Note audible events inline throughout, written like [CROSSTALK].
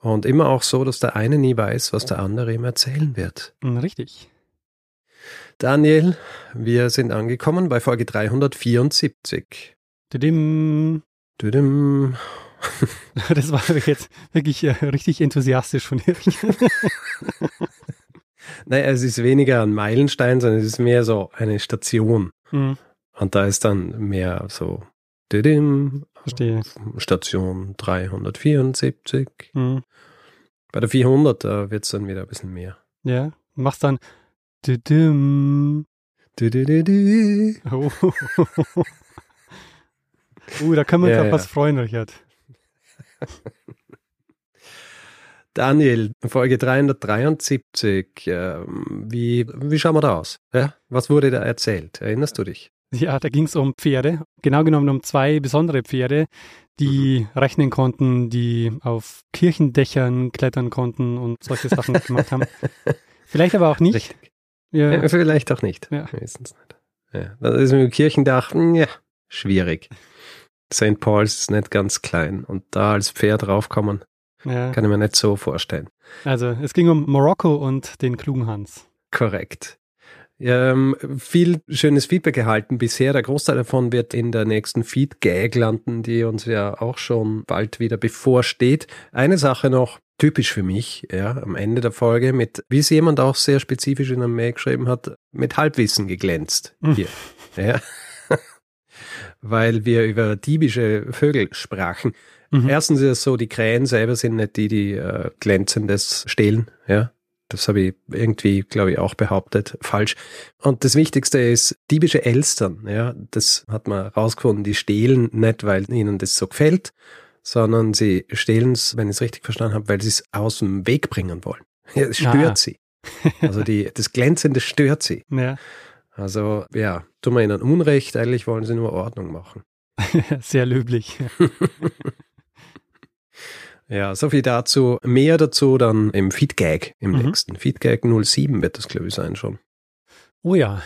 Und immer auch so, dass der eine nie weiß, was der andere ihm erzählen wird. Hm, richtig. Daniel, wir sind angekommen bei Folge 374. Didim. Didim. Das war jetzt wirklich äh, richtig enthusiastisch von dir. [LAUGHS] naja, es ist weniger ein Meilenstein, sondern es ist mehr so eine Station. Hm, Und da ist dann mehr so didim, verstehe. Station 374. Hm, Bei der 400, da wird es dann wieder ein bisschen mehr. ja, machst dann. Du-du-du-du. Oh. [LAUGHS] uh, da können wir uns Ja, auf ja. was freuen, Richard. [LAUGHS] Daniel, Folge 373. ähm, Wie, wie schauen wir da aus? Ja? Was wurde da erzählt? Erinnerst du dich? Ja, da ging es um Pferde. Genau genommen um zwei besondere Pferde, die rechnen konnten, die auf Kirchendächern klettern konnten und solche Sachen [LAUGHS] gemacht haben. Vielleicht aber auch nicht. Ja, Äh, Vielleicht auch nicht. Ja. Meistens nicht. Ja. Das ist mit dem Kirchendach, ja, schwierig. St. Paul's ist nicht ganz klein und da als Pferd raufkommen, ja. kann ich mir nicht so vorstellen. Also es ging um Marokko und den klugen Hans. Korrekt. Ähm, viel schönes Feedback erhalten bisher. Der Großteil davon wird in der nächsten Feed-Gag landen, die uns ja auch schon bald wieder bevorsteht. Eine Sache noch, typisch für mich, ja, am Ende der Folge, mit, wie es jemand auch sehr spezifisch in einem Mail geschrieben hat, mit Halbwissen geglänzt. Mhm. Hier. ja. [LAUGHS] Weil wir über diebische Vögel sprachen. Mhm. Erstens ist es so, die Krähen selber sind nicht die, die äh, glänzendes stehlen, ja. Das habe ich irgendwie, glaube ich, auch behauptet. Falsch. Und das Wichtigste ist, diebische Elstern, ja, das hat man rausgefunden, die stehlen nicht, weil ihnen das so gefällt, sondern sie stehlen es, wenn ich es richtig verstanden habe, weil sie es aus dem Weg bringen wollen. [LAUGHS] Ja, es stört Ah. sie. [LAUGHS] Also die, das Glänzende stört sie. Ja, Also ja, tun wir ihnen Unrecht, eigentlich wollen sie nur Ordnung machen. [LAUGHS] sehr löblich. Ja, so viel dazu. Mehr dazu dann im Feedgag, im Mhm. nächsten. Feedgag 07 wird das, glaube ich, sein schon. Oh ja,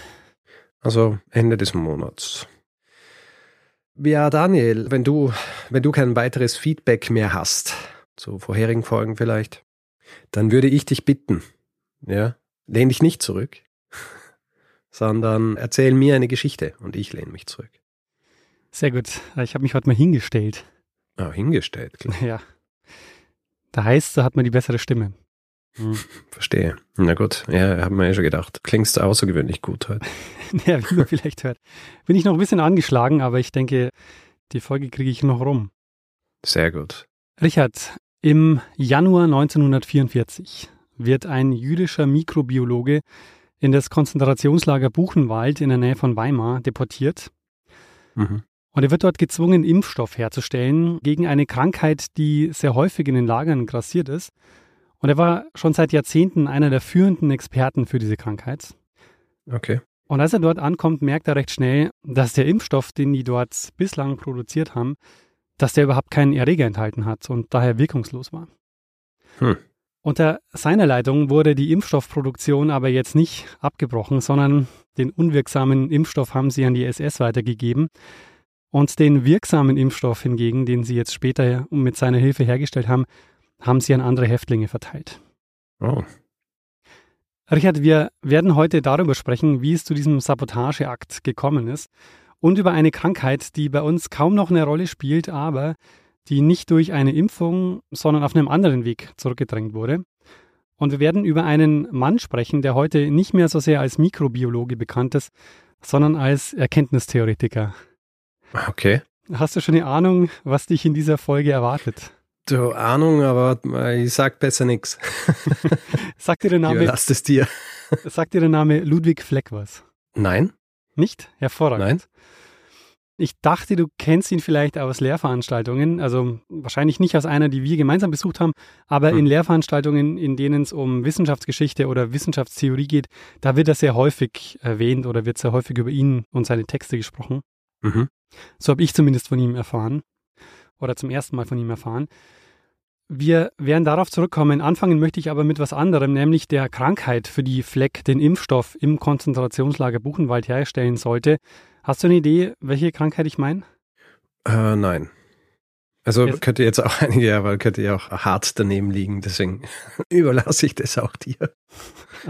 Also Ende des Monats. Ja, Daniel, wenn du, wenn du kein weiteres Feedback mehr hast, zu vorherigen Folgen vielleicht, dann würde ich dich bitten, ja, lehn dich nicht zurück, [LAUGHS] sondern erzähl mir eine Geschichte und ich lehne mich zurück. sehr gut. Ich habe mich heute mal hingestellt. Ah, hingestellt, klar. [LAUGHS] Ja. Da heißt, da hat man die bessere Stimme. Verstehe. Na gut, ja, haben wir ja schon gedacht. Klingst außergewöhnlich gut heute. [LAUGHS] Ja, wie man vielleicht hört. Bin ich noch ein bisschen angeschlagen, aber ich denke, die Folge kriege ich noch rum. Sehr gut. Richard, im Januar 1944 wird ein jüdischer Mikrobiologe in das Konzentrationslager Buchenwald in der Nähe von Weimar deportiert. Mhm. Und er wird dort gezwungen, Impfstoff herzustellen gegen eine Krankheit, die sehr häufig in den Lagern grassiert ist. Und er war schon seit Jahrzehnten einer der führenden Experten für diese Krankheit. Okay. Und als er dort ankommt, merkt er recht schnell, dass der Impfstoff, den die dort bislang produziert haben, dass der überhaupt keinen Erreger enthalten hat und daher wirkungslos war. Hm. Unter seiner Leitung wurde die Impfstoffproduktion aber jetzt nicht abgebrochen, sondern den unwirksamen Impfstoff haben sie an die SS weitergegeben. Und den wirksamen Impfstoff hingegen, den sie jetzt später mit seiner Hilfe hergestellt haben, haben sie an andere Häftlinge verteilt. Oh. Richard, wir werden heute darüber sprechen, wie es zu diesem Sabotageakt gekommen ist und über eine Krankheit, die bei uns kaum noch eine Rolle spielt, aber die nicht durch eine Impfung, sondern auf einem anderen Weg zurückgedrängt wurde. Und wir werden über einen Mann sprechen, der heute nicht mehr so sehr als Mikrobiologe bekannt ist, sondern als Erkenntnistheoretiker. Okay. Hast du schon eine Ahnung, was dich in dieser Folge erwartet? Du Ahnung, aber ich sag besser nix. [LAUGHS] Sagt dir der Name, überlasse es dir. sagt dir der Name Ludwig Fleck was? Nein? Nicht? Hervorragend. Ich dachte, du kennst ihn vielleicht aus Lehrveranstaltungen, also wahrscheinlich nicht aus einer, die wir gemeinsam besucht haben, aber hm. in Lehrveranstaltungen, in denen es um Wissenschaftsgeschichte oder Wissenschaftstheorie geht, da wird er sehr häufig erwähnt oder wird sehr häufig über ihn und seine Texte gesprochen. Mhm. So habe ich zumindest von ihm erfahren oder zum ersten Mal von ihm erfahren. Wir werden darauf zurückkommen. Anfangen möchte ich aber mit was anderem, nämlich der Krankheit, für die Fleck den Impfstoff im Konzentrationslager Buchenwald herstellen sollte. Hast du eine Idee, welche Krankheit ich meine? Äh, nein. Also jetzt. könnte jetzt auch [LAUGHS] einige, aber könnte ja auch hart daneben liegen, deswegen [LAUGHS] überlasse ich das auch dir.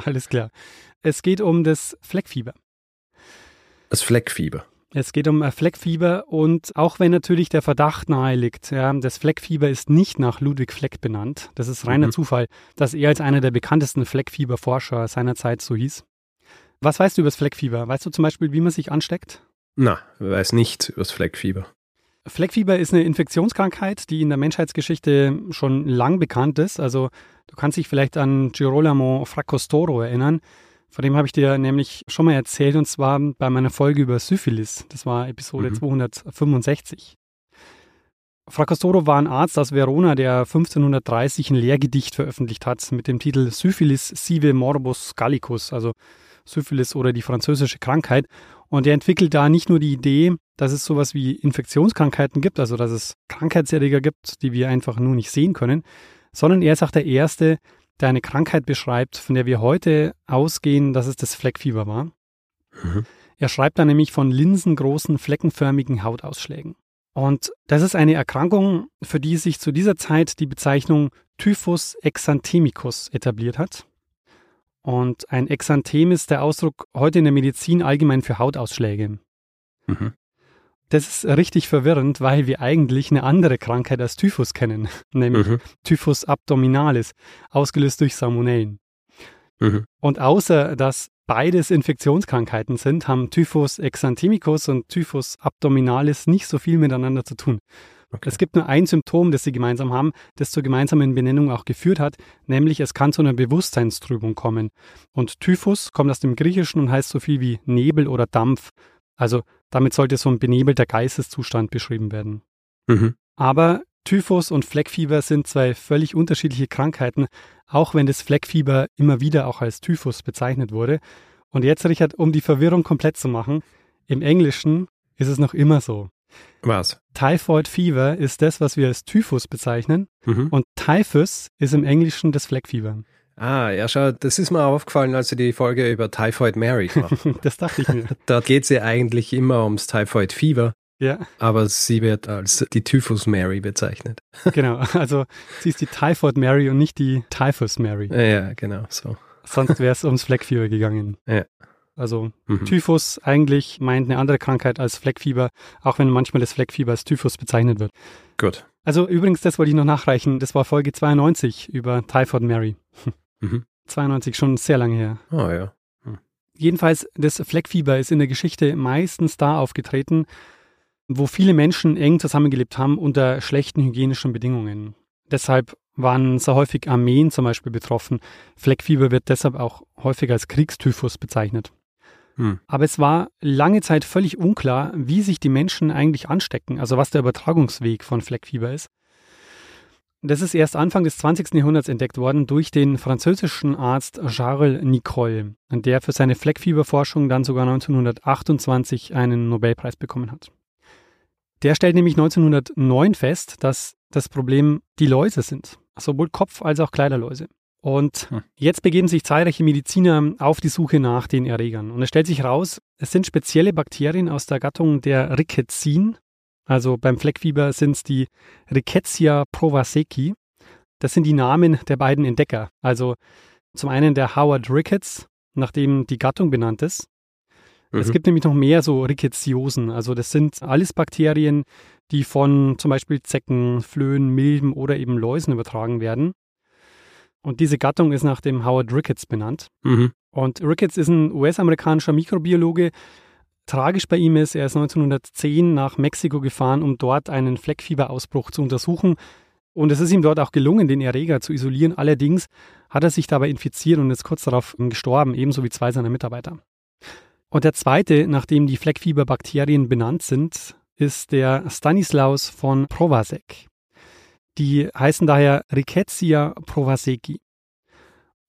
Alles klar. Es geht um das Fleckfieber. Das Fleckfieber. Es geht um Fleckfieber und auch wenn natürlich der Verdacht nahe liegt, ja, das Fleckfieber ist nicht nach Ludwig Fleck benannt. Das ist reiner mhm. Zufall, dass er als einer der bekanntesten Fleckfieberforscher seiner Zeit so hieß. Was weißt du über das Fleckfieber? Weißt du zum Beispiel, wie man sich ansteckt? Na, weiß nicht über das Fleckfieber. Fleckfieber ist eine Infektionskrankheit, die in der Menschheitsgeschichte schon lang bekannt ist. Also du kannst dich vielleicht an Girolamo Fracostoro erinnern. Von dem habe ich dir nämlich schon mal erzählt und zwar bei meiner Folge über Syphilis. Das war Episode mhm. 265. Fracastoro war ein Arzt aus Verona, der 1530 ein Lehrgedicht veröffentlicht hat mit dem Titel Syphilis sive morbus gallicus, also Syphilis oder die französische Krankheit. Und er entwickelt da nicht nur die Idee, dass es sowas wie Infektionskrankheiten gibt, also dass es Krankheitserreger gibt, die wir einfach nur nicht sehen können, sondern er ist auch der Erste, der eine Krankheit beschreibt, von der wir heute ausgehen, dass es das Fleckfieber war. Mhm. Er schreibt da nämlich von linsengroßen, fleckenförmigen Hautausschlägen. Und das ist eine Erkrankung, für die sich zu dieser Zeit die Bezeichnung Typhus exanthemicus etabliert hat. Und ein Exanthem ist der Ausdruck heute in der Medizin allgemein für Hautausschläge. Mhm. Das ist richtig verwirrend, weil wir eigentlich eine andere Krankheit als Typhus kennen, [LAUGHS] nämlich mhm. Typhus abdominalis, ausgelöst durch Salmonellen. Mhm. Und außer dass beides Infektionskrankheiten sind, haben Typhus exanthemicus und Typhus abdominalis nicht so viel miteinander zu tun. Okay. Es gibt nur ein Symptom, das sie gemeinsam haben, das zur gemeinsamen Benennung auch geführt hat, nämlich es kann zu einer Bewusstseinstrübung kommen. Und Typhus kommt aus dem Griechischen und heißt so viel wie Nebel oder Dampf. Also damit sollte so ein benebelter Geisteszustand beschrieben werden. Mhm. Aber Typhus und Fleckfieber sind zwei völlig unterschiedliche Krankheiten, auch wenn das Fleckfieber immer wieder auch als Typhus bezeichnet wurde. Und jetzt, Richard, um die Verwirrung komplett zu machen, im Englischen ist es noch immer so. Was? Typhoid Fever ist das, was wir als Typhus bezeichnen. Mhm. Und Typhus ist im Englischen das Fleckfieber. Ah, ja, schau, das ist mir aufgefallen, als du die Folge über Typhoid Mary gemacht [LAUGHS] Das dachte ich mir. [LAUGHS] da geht es ja eigentlich immer ums Typhoid Fever. Ja. Aber sie wird als die Typhus Mary bezeichnet. [LAUGHS] genau, also sie ist die Typhoid Mary und nicht die Typhus Mary. Ja, genau, so. Sonst wäre es ums Fleckfieber gegangen. Ja. Also mhm. Typhus eigentlich meint eine andere Krankheit als Fleckfieber, auch wenn manchmal das Fleckfieber als Typhus bezeichnet wird. Gut. Also übrigens, das wollte ich noch nachreichen. Das war Folge 92 über Typhoid Mary. Mhm. 92, schon sehr lange her. Oh ja. Hm. Jedenfalls, das Fleckfieber ist in der Geschichte meistens da aufgetreten, wo viele Menschen eng zusammengelebt haben unter schlechten hygienischen Bedingungen. Deshalb waren sehr häufig Armeen zum Beispiel betroffen. Fleckfieber wird deshalb auch häufig als Kriegstyphus bezeichnet. Hm. Aber es war lange Zeit völlig unklar, wie sich die Menschen eigentlich anstecken, also was der Übertragungsweg von Fleckfieber ist. Das ist erst Anfang des 20. Jahrhunderts entdeckt worden durch den französischen Arzt Charles Nicole, der für seine Fleckfieberforschung dann sogar 1928 einen Nobelpreis bekommen hat. Der stellt nämlich 1909 fest, dass das Problem die Läuse sind, sowohl Kopf- als auch Kleiderläuse. Und hm. jetzt begeben sich zahlreiche Mediziner auf die Suche nach den Erregern. Und es stellt sich heraus, es sind spezielle Bakterien aus der Gattung der Rickettsin, also beim Fleckfieber sind es die Rickettsia provaseci. Das sind die Namen der beiden Entdecker. Also zum einen der Howard Ricketts, nach dem die Gattung benannt ist. Mhm. Es gibt nämlich noch mehr so Rickettsiosen. Also das sind alles Bakterien, die von zum Beispiel Zecken, Flöhen, Milben oder eben Läusen übertragen werden. Und diese Gattung ist nach dem Howard Ricketts benannt. Mhm. Und Ricketts ist ein US-amerikanischer Mikrobiologe, Tragisch bei ihm ist, er ist 1910 nach Mexiko gefahren, um dort einen Fleckfieberausbruch zu untersuchen. Und es ist ihm dort auch gelungen, den Erreger zu isolieren. Allerdings hat er sich dabei infiziert und ist kurz darauf gestorben, ebenso wie zwei seiner Mitarbeiter. Und der zweite, nachdem die Fleckfieberbakterien benannt sind, ist der Stanislaus von Provazek. Die heißen daher Rickettsia provazeki.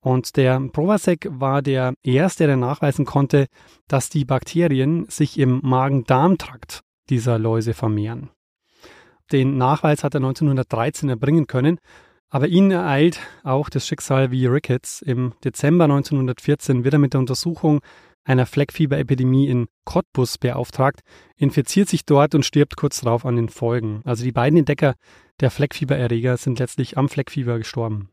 Und der Provazek war der erste, der nachweisen konnte, dass die Bakterien sich im Magen-Darm-Trakt dieser Läuse vermehren. Den Nachweis hat er 1913 erbringen können, aber ihn ereilt auch das Schicksal wie Ricketts. Im Dezember 1914 wird er mit der Untersuchung einer Fleckfieberepidemie in Cottbus beauftragt, infiziert sich dort und stirbt kurz darauf an den Folgen. Also die beiden Entdecker der Fleckfiebererreger sind letztlich am Fleckfieber gestorben.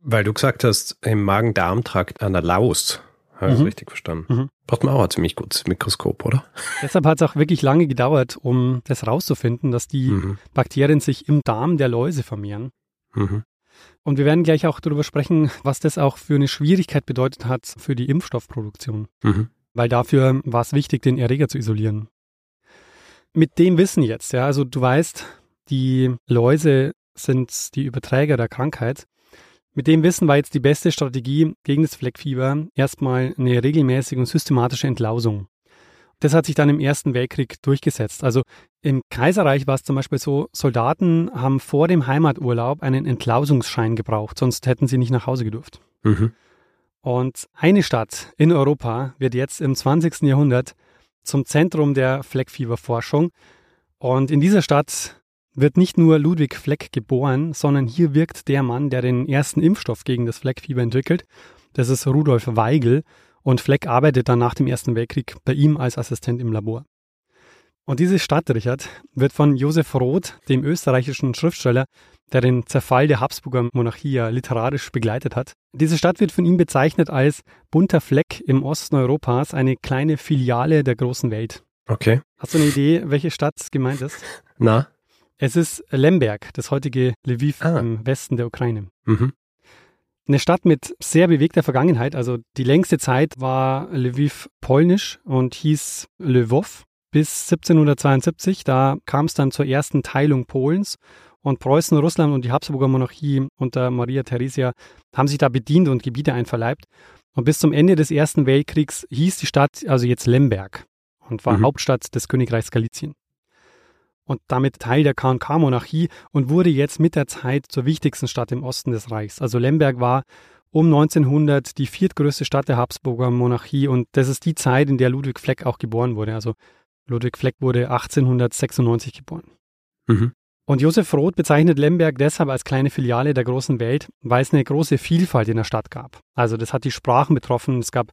Weil du gesagt hast, im Magen-Darm-Trakt einer Laus. Habe ich mhm. richtig verstanden? Mhm. Braucht man auch ein ziemlich gutes Mikroskop, oder? [LAUGHS] Deshalb hat es auch wirklich lange gedauert, um das rauszufinden, dass die mhm. Bakterien sich im Darm der Läuse vermehren. Mhm. Und wir werden gleich auch darüber sprechen, was das auch für eine Schwierigkeit bedeutet hat für die Impfstoffproduktion. Mhm. Weil dafür war es wichtig, den Erreger zu isolieren. Mit dem Wissen jetzt, ja, also du weißt, die Läuse sind die Überträger der Krankheit. Mit dem Wissen war jetzt die beste Strategie gegen das Fleckfieber erstmal eine regelmäßige und systematische Entlausung. Das hat sich dann im Ersten Weltkrieg durchgesetzt. Also im Kaiserreich war es zum Beispiel so, Soldaten haben vor dem Heimaturlaub einen Entlausungsschein gebraucht, sonst hätten sie nicht nach Hause gedurft. Mhm. Und eine Stadt in Europa wird jetzt im 20. Jahrhundert zum Zentrum der Fleckfieberforschung. Und in dieser Stadt wird nicht nur Ludwig Fleck geboren, sondern hier wirkt der Mann, der den ersten Impfstoff gegen das Fleckfieber entwickelt. Das ist Rudolf Weigel und Fleck arbeitet dann nach dem Ersten Weltkrieg bei ihm als Assistent im Labor. Und diese Stadt, Richard, wird von Josef Roth, dem österreichischen Schriftsteller, der den Zerfall der Habsburger Monarchie ja literarisch begleitet hat. Diese Stadt wird von ihm bezeichnet als bunter Fleck im Osten Europas, eine kleine Filiale der großen Welt. Okay. Hast du eine Idee, welche Stadt gemeint ist? Na? Es ist Lemberg, das heutige Lviv ah. im Westen der Ukraine. Mhm. Eine Stadt mit sehr bewegter Vergangenheit. Also die längste Zeit war Lviv polnisch und hieß Lwów bis 1772. Da kam es dann zur ersten Teilung Polens und Preußen, Russland und die Habsburger Monarchie unter Maria Theresia haben sich da bedient und Gebiete einverleibt. Und bis zum Ende des Ersten Weltkriegs hieß die Stadt also jetzt Lemberg und war mhm. Hauptstadt des Königreichs Galizien und damit Teil der KK-Monarchie und wurde jetzt mit der Zeit zur wichtigsten Stadt im Osten des Reichs. Also Lemberg war um 1900 die viertgrößte Stadt der Habsburger Monarchie und das ist die Zeit, in der Ludwig Fleck auch geboren wurde. Also Ludwig Fleck wurde 1896 geboren. Mhm. Und Josef Roth bezeichnet Lemberg deshalb als kleine Filiale der großen Welt, weil es eine große Vielfalt in der Stadt gab. Also das hat die Sprachen betroffen. Es gab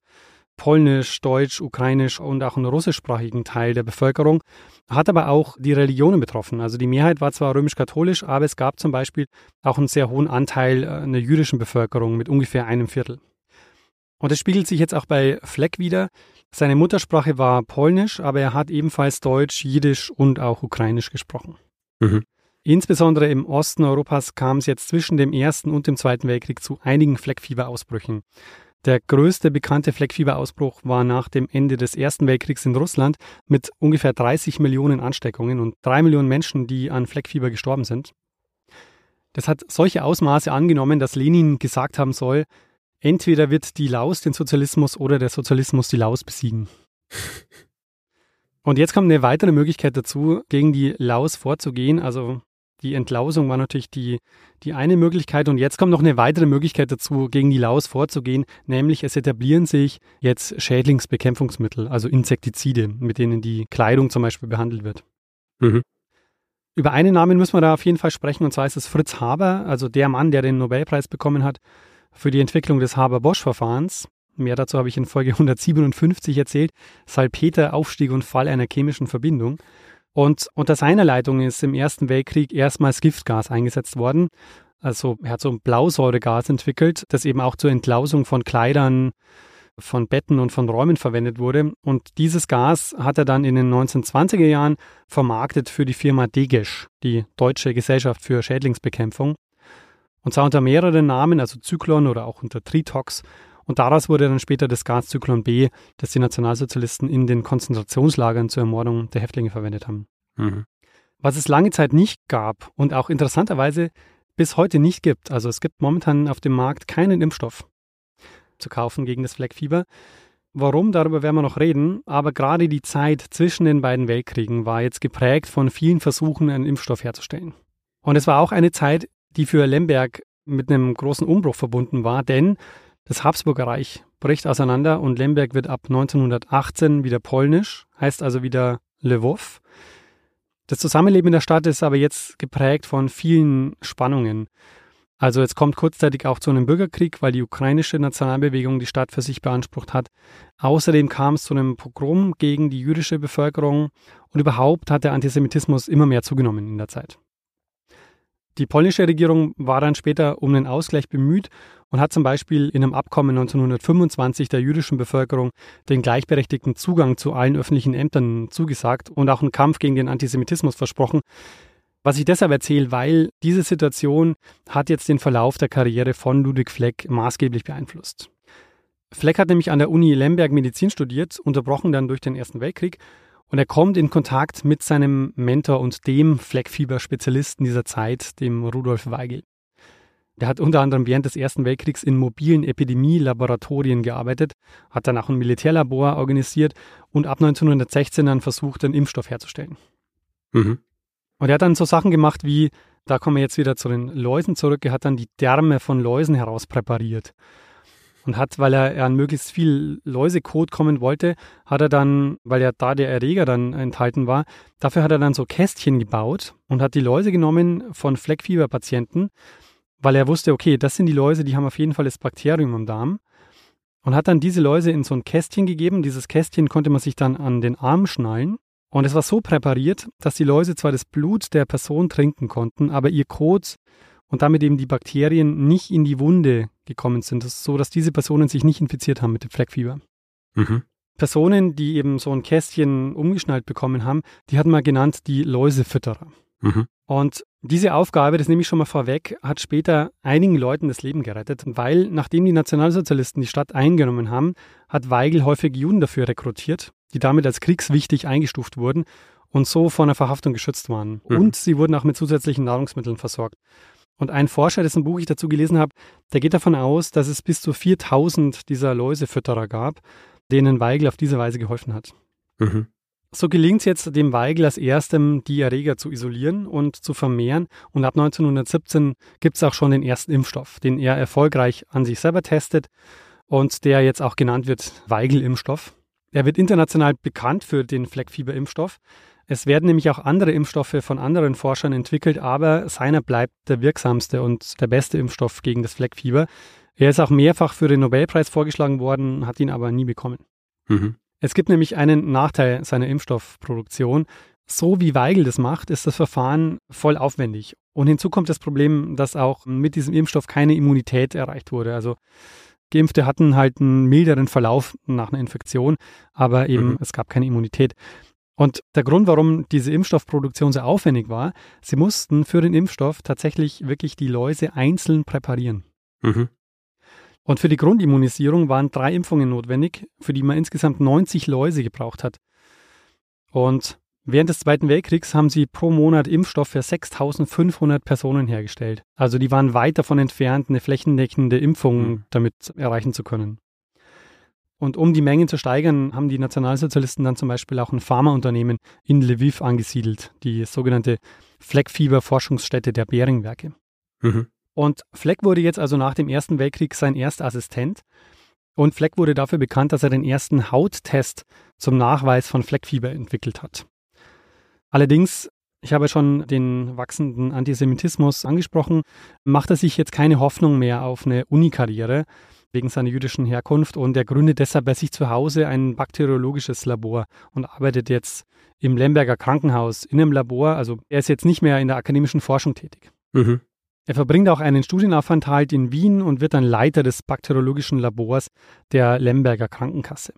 Polnisch, Deutsch, Ukrainisch und auch einen russischsprachigen Teil der Bevölkerung, hat aber auch die Religionen betroffen. Also die Mehrheit war zwar römisch-katholisch, aber es gab zum Beispiel auch einen sehr hohen Anteil äh, einer jüdischen Bevölkerung mit ungefähr einem Viertel. Und das spiegelt sich jetzt auch bei Fleck wieder. Seine Muttersprache war Polnisch, aber er hat ebenfalls Deutsch, Jiddisch und auch Ukrainisch gesprochen. Mhm. Insbesondere im Osten Europas kam es jetzt zwischen dem Ersten und dem Zweiten Weltkrieg zu einigen Fleckfieberausbrüchen. Der größte bekannte Fleckfieberausbruch war nach dem Ende des Ersten Weltkriegs in Russland mit ungefähr 30 Millionen Ansteckungen und drei Millionen Menschen, die an Fleckfieber gestorben sind. Das hat solche Ausmaße angenommen, dass Lenin gesagt haben soll, entweder wird die Laus den Sozialismus oder der Sozialismus die Laus besiegen. [LAUGHS] Und jetzt kommt eine weitere Möglichkeit dazu, gegen die Laus vorzugehen. Also die Entlausung war natürlich die, die eine Möglichkeit. Und jetzt kommt noch eine weitere Möglichkeit dazu, gegen die Laus vorzugehen, nämlich es etablieren sich jetzt Schädlingsbekämpfungsmittel, also Insektizide, mit denen die Kleidung zum Beispiel behandelt wird. Mhm. Über einen Namen müssen wir da auf jeden Fall sprechen, und zwar ist es Fritz Haber, also der Mann, der den Nobelpreis bekommen hat für die Entwicklung des Haber-Bosch-Verfahrens. Mehr dazu habe ich in Folge [LAUGHS] 157 erzählt. Salpeter, Aufstieg und Fall einer chemischen Verbindung. Und unter seiner Leitung ist im Ersten Weltkrieg erstmals Giftgas eingesetzt worden. Also er hat so ein Blausäuregas entwickelt, das eben auch zur Entlausung von Kleidern, von Betten und von Räumen verwendet wurde. Und dieses Gas hat er dann in den 1920er Jahren vermarktet für die Firma Degesch, die Deutsche Gesellschaft für Schädlingsbekämpfung. Und zwar unter mehreren Namen, also Zyklon oder auch unter Tritox. Und daraus wurde dann später das Gas Zyklon B, das die Nationalsozialisten in den Konzentrationslagern zur Ermordung der Häftlinge verwendet haben. Mhm. Was es lange Zeit nicht gab und auch interessanterweise bis heute nicht gibt. Also es gibt momentan auf dem Markt keinen Impfstoff zu kaufen gegen das Fleckfieber. Warum, darüber werden wir noch reden, aber gerade die Zeit zwischen den beiden Weltkriegen war jetzt geprägt von vielen Versuchen, einen Impfstoff herzustellen. Und es war auch eine Zeit, die für Lemberg mit einem großen Umbruch verbunden war, denn das Habsburger Reich bricht auseinander und Lemberg wird ab 1918 wieder polnisch, heißt also wieder Lwów. Das Zusammenleben in der Stadt ist aber jetzt geprägt von vielen Spannungen. Also es kommt kurzzeitig auch zu einem Bürgerkrieg, weil die ukrainische Nationalbewegung die Stadt für sich beansprucht hat. Außerdem kam es zu einem Pogrom gegen die jüdische Bevölkerung und überhaupt hat der Antisemitismus immer mehr zugenommen in der Zeit. Die polnische Regierung war dann später um den Ausgleich bemüht und hat zum Beispiel in einem Abkommen 1925 der jüdischen Bevölkerung den gleichberechtigten Zugang zu allen öffentlichen Ämtern zugesagt und auch einen Kampf gegen den Antisemitismus versprochen. Was ich deshalb erzähle, weil diese Situation hat jetzt den Verlauf der Karriere von Ludwig Fleck maßgeblich beeinflusst. Fleck hat nämlich an der Uni Lemberg Medizin studiert, unterbrochen dann durch den Ersten Weltkrieg. Und er kommt in Kontakt mit seinem Mentor und dem Fleckfieber-Spezialisten dieser Zeit, dem Rudolf Weigel. Der hat unter anderem während des Ersten Weltkriegs in mobilen Epidemielaboratorien gearbeitet, hat dann auch ein Militärlabor organisiert und ab 1916 dann versucht, einen Impfstoff herzustellen. Mhm. Und er hat dann so Sachen gemacht wie, da kommen wir jetzt wieder zu den Läusen zurück, er hat dann die Därme von Läusen herauspräpariert. Und hat, weil er an möglichst viel Läusekot kommen wollte, hat er dann, weil ja da der Erreger dann enthalten war, dafür hat er dann so Kästchen gebaut und hat die Läuse genommen von Fleckfieberpatienten, weil er wusste, okay, das sind die Läuse, die haben auf jeden Fall das Bakterium im Darm. Und hat dann diese Läuse in so ein Kästchen gegeben. Dieses Kästchen konnte man sich dann an den Arm schnallen und es war so präpariert, dass die Läuse zwar das Blut der Person trinken konnten, aber ihr Kot und damit eben die Bakterien nicht in die Wunde gekommen sind. Das ist so, dass diese Personen sich nicht infiziert haben mit dem Fleckfieber. Mhm. Personen, die eben so ein Kästchen umgeschnallt bekommen haben, die hat man genannt die Läusefütterer. Mhm. Und diese Aufgabe, das nehme ich schon mal vorweg, hat später einigen Leuten das Leben gerettet, weil nachdem die Nationalsozialisten die Stadt eingenommen haben, hat Weigel häufig Juden dafür rekrutiert die damit als kriegswichtig eingestuft wurden und so vor einer Verhaftung geschützt waren. Mhm. Und sie wurden auch mit zusätzlichen Nahrungsmitteln versorgt. Und ein Forscher, dessen Buch ich dazu gelesen habe, der geht davon aus, dass es bis zu 4000 dieser Läusefütterer gab, denen Weigel auf diese Weise geholfen hat. Mhm. So gelingt es jetzt dem Weigel als erstem, die Erreger zu isolieren und zu vermehren. Und ab 1917 gibt es auch schon den ersten Impfstoff, den er erfolgreich an sich selber testet und der jetzt auch genannt wird Weigel-Impfstoff. Er wird international bekannt für den Fleckfieberimpfstoff. Es werden nämlich auch andere Impfstoffe von anderen Forschern entwickelt, aber seiner bleibt der wirksamste und der beste Impfstoff gegen das Fleckfieber. Er ist auch mehrfach für den Nobelpreis vorgeschlagen worden, hat ihn aber nie bekommen. Mhm. Es gibt nämlich einen Nachteil seiner Impfstoffproduktion. So wie Weigel das macht, ist das Verfahren voll aufwendig. Und hinzu kommt das Problem, dass auch mit diesem Impfstoff keine Immunität erreicht wurde. Also Geimpfte hatten halt einen milderen Verlauf nach einer Infektion, aber eben mhm. es gab keine Immunität. Und der Grund, warum diese Impfstoffproduktion so aufwendig war, sie mussten für den Impfstoff tatsächlich wirklich die Läuse einzeln präparieren. Mhm. Und für die Grundimmunisierung waren drei Impfungen notwendig, für die man insgesamt 90 Läuse gebraucht hat. Und Während des Zweiten Weltkriegs haben sie pro Monat Impfstoff für 6500 Personen hergestellt. Also die waren weit davon entfernt, eine flächendeckende Impfung mhm. damit erreichen zu können. Und um die Mengen zu steigern, haben die Nationalsozialisten dann zum Beispiel auch ein Pharmaunternehmen in Lviv angesiedelt, die sogenannte Fleckfieber-Forschungsstätte der Beringwerke. Mhm. Und Fleck wurde jetzt also nach dem Ersten Weltkrieg sein erster Assistent. Und Fleck wurde dafür bekannt, dass er den ersten Hauttest zum Nachweis von Fleckfieber entwickelt hat. Allerdings, ich habe schon den wachsenden Antisemitismus angesprochen, macht er sich jetzt keine Hoffnung mehr auf eine Unikarriere wegen seiner jüdischen Herkunft und er gründet deshalb bei sich zu Hause ein bakteriologisches Labor und arbeitet jetzt im Lemberger Krankenhaus in einem Labor. Also er ist jetzt nicht mehr in der akademischen Forschung tätig. Mhm. Er verbringt auch einen Studienaufenthalt in Wien und wird dann Leiter des bakteriologischen Labors der Lemberger Krankenkasse.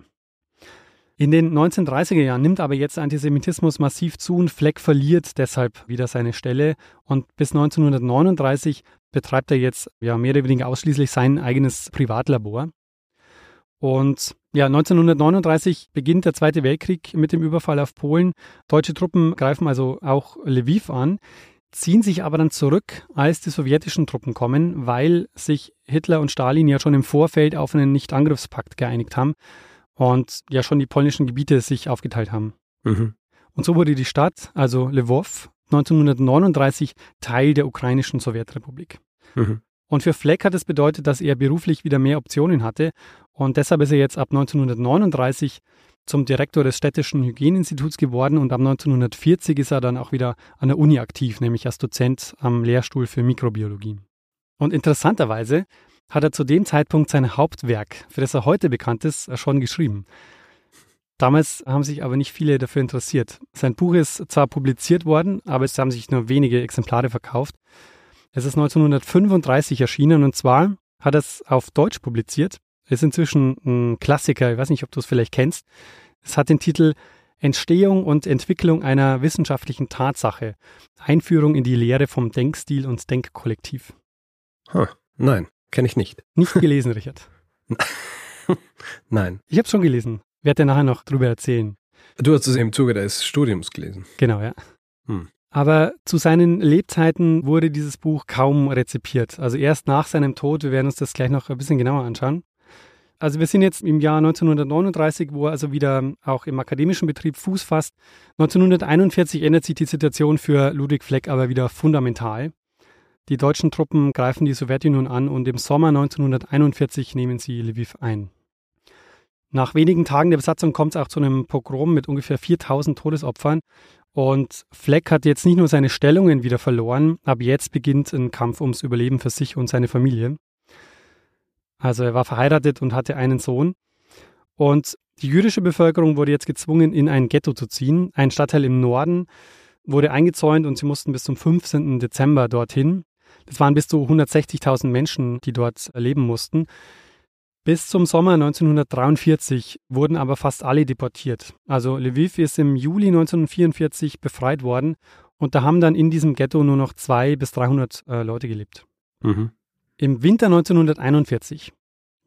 In den 1930er Jahren nimmt aber jetzt Antisemitismus massiv zu und Fleck verliert deshalb wieder seine Stelle und bis 1939 betreibt er jetzt ja mehr oder weniger ausschließlich sein eigenes Privatlabor. Und ja, 1939 beginnt der Zweite Weltkrieg mit dem Überfall auf Polen. Deutsche Truppen greifen also auch Lviv an, ziehen sich aber dann zurück, als die sowjetischen Truppen kommen, weil sich Hitler und Stalin ja schon im Vorfeld auf einen Nichtangriffspakt geeinigt haben. Und ja schon die polnischen Gebiete sich aufgeteilt haben. Mhm. Und so wurde die Stadt, also Lwów, 1939 Teil der ukrainischen Sowjetrepublik. Mhm. Und für Fleck hat es bedeutet, dass er beruflich wieder mehr Optionen hatte. Und deshalb ist er jetzt ab 1939 zum Direktor des städtischen Hygieneinstituts geworden und ab 1940 ist er dann auch wieder an der Uni aktiv, nämlich als Dozent am Lehrstuhl für Mikrobiologie. Und interessanterweise hat er zu dem Zeitpunkt sein Hauptwerk, für das er heute bekannt ist, schon geschrieben. Damals haben sich aber nicht viele dafür interessiert. Sein Buch ist zwar publiziert worden, aber es haben sich nur wenige Exemplare verkauft. Es ist 1935 erschienen und zwar hat er es auf Deutsch publiziert. Es ist inzwischen ein Klassiker, ich weiß nicht, ob du es vielleicht kennst. Es hat den Titel Entstehung und Entwicklung einer wissenschaftlichen Tatsache. Einführung in die Lehre vom Denkstil und Denkkollektiv. Huh. Nein, kenne ich nicht. Nicht gelesen, Richard. [LAUGHS] Nein. Ich habe es schon gelesen. Werde dir nachher noch drüber erzählen. Du hast es im Zuge des Studiums gelesen. Genau, ja. Hm. Aber zu seinen Lebzeiten wurde dieses Buch kaum rezipiert. Also erst nach seinem Tod, wir werden uns das gleich noch ein bisschen genauer anschauen. Also wir sind jetzt im Jahr 1939, wo er also wieder auch im akademischen Betrieb Fuß fasst. 1941 ändert sich die Situation für Ludwig Fleck aber wieder fundamental. Die deutschen Truppen greifen die Sowjetunion an und im Sommer 1941 nehmen sie Lviv ein. Nach wenigen Tagen der Besatzung kommt es auch zu einem Pogrom mit ungefähr 4000 Todesopfern. Und Fleck hat jetzt nicht nur seine Stellungen wieder verloren, aber jetzt beginnt ein Kampf ums Überleben für sich und seine Familie. Also er war verheiratet und hatte einen Sohn. Und die jüdische Bevölkerung wurde jetzt gezwungen, in ein Ghetto zu ziehen. Ein Stadtteil im Norden wurde eingezäunt und sie mussten bis zum 15. Dezember dorthin. Das waren bis zu 160.000 Menschen, die dort leben mussten. Bis zum Sommer 1943 wurden aber fast alle deportiert. Also Lviv ist im Juli 1944 befreit worden und da haben dann in diesem Ghetto nur noch 200 bis 300 äh, Leute gelebt. Mhm. Im Winter 1941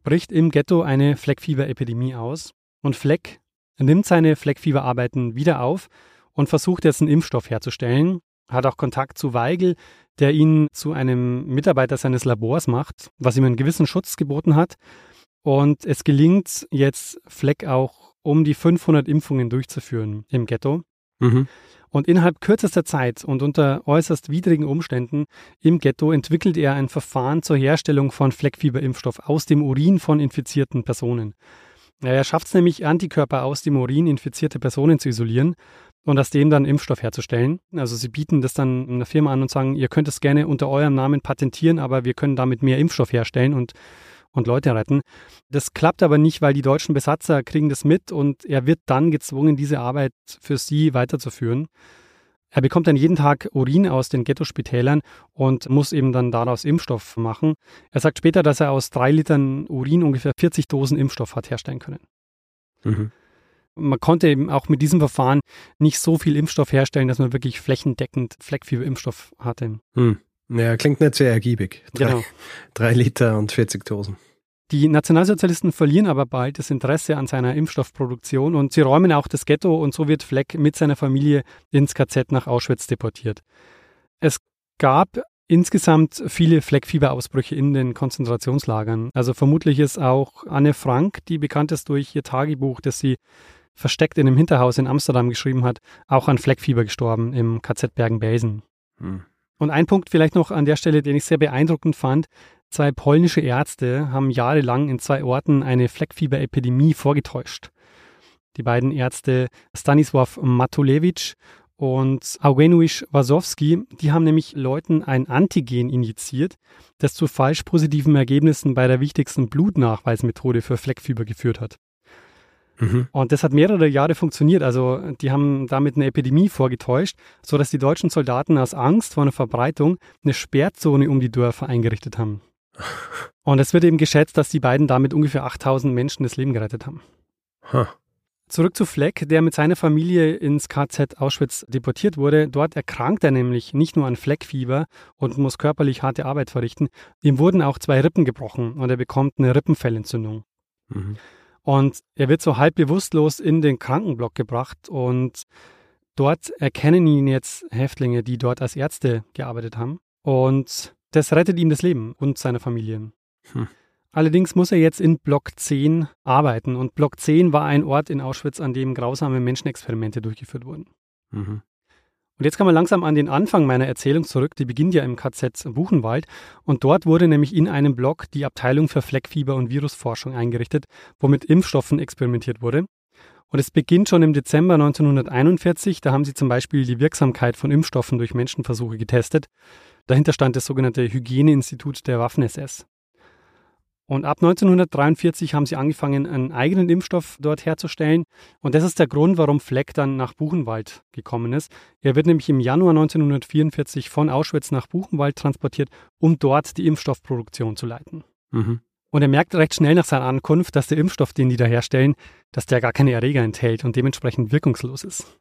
bricht im Ghetto eine Fleckfieberepidemie aus und Fleck nimmt seine Fleckfieberarbeiten wieder auf und versucht jetzt einen Impfstoff herzustellen, hat auch Kontakt zu Weigel, der ihn zu einem Mitarbeiter seines Labors macht, was ihm einen gewissen Schutz geboten hat. Und es gelingt jetzt Fleck auch, um die 500 Impfungen durchzuführen im Ghetto. Mhm. Und innerhalb kürzester Zeit und unter äußerst widrigen Umständen im Ghetto entwickelt er ein Verfahren zur Herstellung von Fleckfieberimpfstoff aus dem Urin von infizierten Personen. Er schafft es nämlich, Antikörper aus dem Urin infizierter Personen zu isolieren und aus dem dann Impfstoff herzustellen. Also sie bieten das dann einer Firma an und sagen, ihr könnt es gerne unter eurem Namen patentieren, aber wir können damit mehr Impfstoff herstellen und und Leute retten. Das klappt aber nicht, weil die deutschen Besatzer kriegen das mit und er wird dann gezwungen, diese Arbeit für sie weiterzuführen. Er bekommt dann jeden Tag Urin aus den Ghettospitälern und muss eben dann daraus Impfstoff machen. Er sagt später, dass er aus drei Litern Urin ungefähr 40 Dosen Impfstoff hat herstellen können. Mhm. Man konnte eben auch mit diesem Verfahren nicht so viel Impfstoff herstellen, dass man wirklich flächendeckend Fleckfieber-Impfstoff hatte. Hm. Ja, klingt nicht sehr ergiebig. Drei, Genau. [LAUGHS] drei Liter und 40 Dosen. Die Nationalsozialisten verlieren aber bald das Interesse an seiner Impfstoffproduktion und sie räumen auch das Ghetto und so wird Fleck mit seiner Familie ins KZ nach Auschwitz deportiert. Es gab insgesamt viele Fleckfieberausbrüche in den Konzentrationslagern. Also vermutlich ist auch Anne Frank, die bekannt ist durch ihr Tagebuch, das sie versteckt in einem Hinterhaus in Amsterdam geschrieben hat, auch an Fleckfieber gestorben im KZ Bergen-Belsen. Hm. Und ein Punkt vielleicht noch an der Stelle, den ich sehr beeindruckend fand. Zwei polnische Ärzte haben jahrelang in zwei Orten eine Fleckfieberepidemie vorgetäuscht. Die beiden Ärzte Stanisław Matulewicz und Eugeniusz Wasowski, die haben nämlich Leuten ein Antigen injiziert, das zu falsch positiven Ergebnissen bei der wichtigsten Blutnachweismethode für Fleckfieber geführt hat. Mhm. Und das hat mehrere Jahre funktioniert. Also die haben damit eine Epidemie vorgetäuscht, sodass die deutschen Soldaten aus Angst vor einer Verbreitung eine Sperrzone um die Dörfer eingerichtet haben. [LAUGHS] Und es wird eben geschätzt, dass die beiden damit ungefähr 8000 Menschen das Leben gerettet haben. Ha. Zurück zu Fleck, der mit seiner Familie ins KZ Auschwitz deportiert wurde. Dort erkrankt er nämlich nicht nur an Fleckfieber und muss körperlich harte Arbeit verrichten. Ihm wurden auch zwei Rippen gebrochen und er bekommt eine Rippenfellentzündung. Mhm. Und er wird so halb bewusstlos in den Krankenblock gebracht und dort erkennen ihn jetzt Häftlinge, die dort als Ärzte gearbeitet haben. Und das rettet ihm das Leben und seiner Familie. Hm. Allerdings muss er jetzt in Block 10 arbeiten und Block 10 war ein Ort in Auschwitz, an dem grausame Menschenexperimente durchgeführt wurden. Mhm. Und jetzt kommen wir langsam an den Anfang meiner Erzählung zurück. Die beginnt ja im KZ Buchenwald. Und dort wurde nämlich in einem Block die Abteilung für Fleckfieber und Virusforschung eingerichtet, wo mit Impfstoffen experimentiert wurde. Und es beginnt schon im Dezember 1941. Da haben sie zum Beispiel die Wirksamkeit von Impfstoffen durch Menschenversuche getestet. Dahinter stand das sogenannte Hygieneinstitut der Waffen-SS. Und ab 1943 haben sie angefangen, einen eigenen Impfstoff dort herzustellen. Und das ist der Grund, warum Fleck dann nach Buchenwald gekommen ist. Er wird nämlich im Januar 1944 von Auschwitz nach Buchenwald transportiert, um dort die Impfstoffproduktion zu leiten. Mhm. Und er merkt recht schnell nach seiner Ankunft, dass der Impfstoff, den die da herstellen, dass der gar keine Erreger enthält und dementsprechend wirkungslos ist.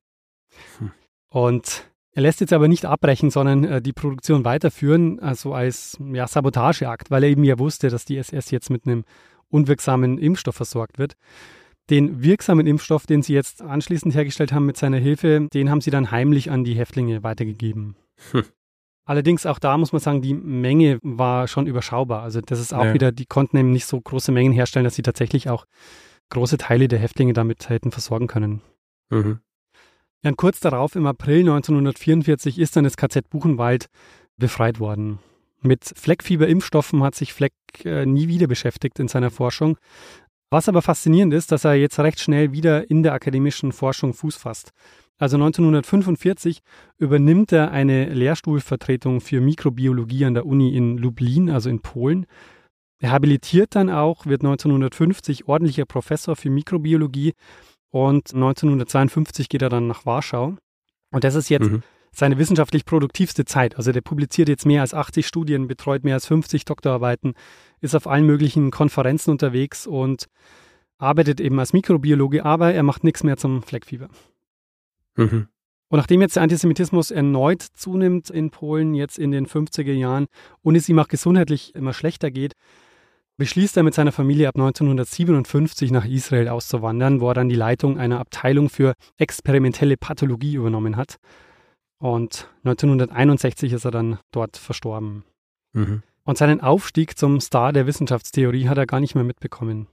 Hm. Und er lässt jetzt aber nicht abbrechen, sondern äh, die Produktion weiterführen, also als ja, Sabotageakt, weil er eben ja wusste, dass die SS jetzt mit einem unwirksamen Impfstoff versorgt wird. Den wirksamen Impfstoff, den sie jetzt anschließend hergestellt haben mit seiner Hilfe, den haben sie dann heimlich an die Häftlinge weitergegeben. Hm. Allerdings auch da muss man sagen, die Menge war schon überschaubar. Also das ist auch ja. wieder, die konnten eben nicht so große Mengen herstellen, dass sie tatsächlich auch große Teile der Häftlinge damit hätten versorgen können. Mhm. Ja, und kurz darauf, im April 1944, ist dann das KZ Buchenwald befreit worden. Mit Fleckfieberimpfstoffen hat sich Fleck äh, nie wieder beschäftigt in seiner Forschung. Was aber faszinierend ist, dass er jetzt recht schnell wieder in der akademischen Forschung Fuß fasst. Also 1945 übernimmt er eine Lehrstuhlvertretung für Mikrobiologie an der Uni in Lublin, also in Polen. Er habilitiert dann auch, wird 1950 ordentlicher Professor für Mikrobiologie und 1952 geht er dann nach Warschau. Und das ist jetzt mhm. seine wissenschaftlich produktivste Zeit. Also der publiziert jetzt mehr als 80 Studien, betreut mehr als 50 Doktorarbeiten, ist auf allen möglichen Konferenzen unterwegs und arbeitet eben als Mikrobiologe, aber er macht nichts mehr zum Fleckfieber. Mhm. Und nachdem jetzt der Antisemitismus erneut zunimmt in Polen, jetzt in den 50er Jahren, und es ihm auch gesundheitlich immer schlechter geht, beschließt er mit seiner Familie ab 1957 nach Israel auszuwandern, wo er dann die Leitung einer Abteilung für experimentelle Pathologie übernommen hat. Und 1961 ist er dann dort verstorben. Mhm. Und seinen Aufstieg zum Star der Wissenschaftstheorie hat er gar nicht mehr mitbekommen.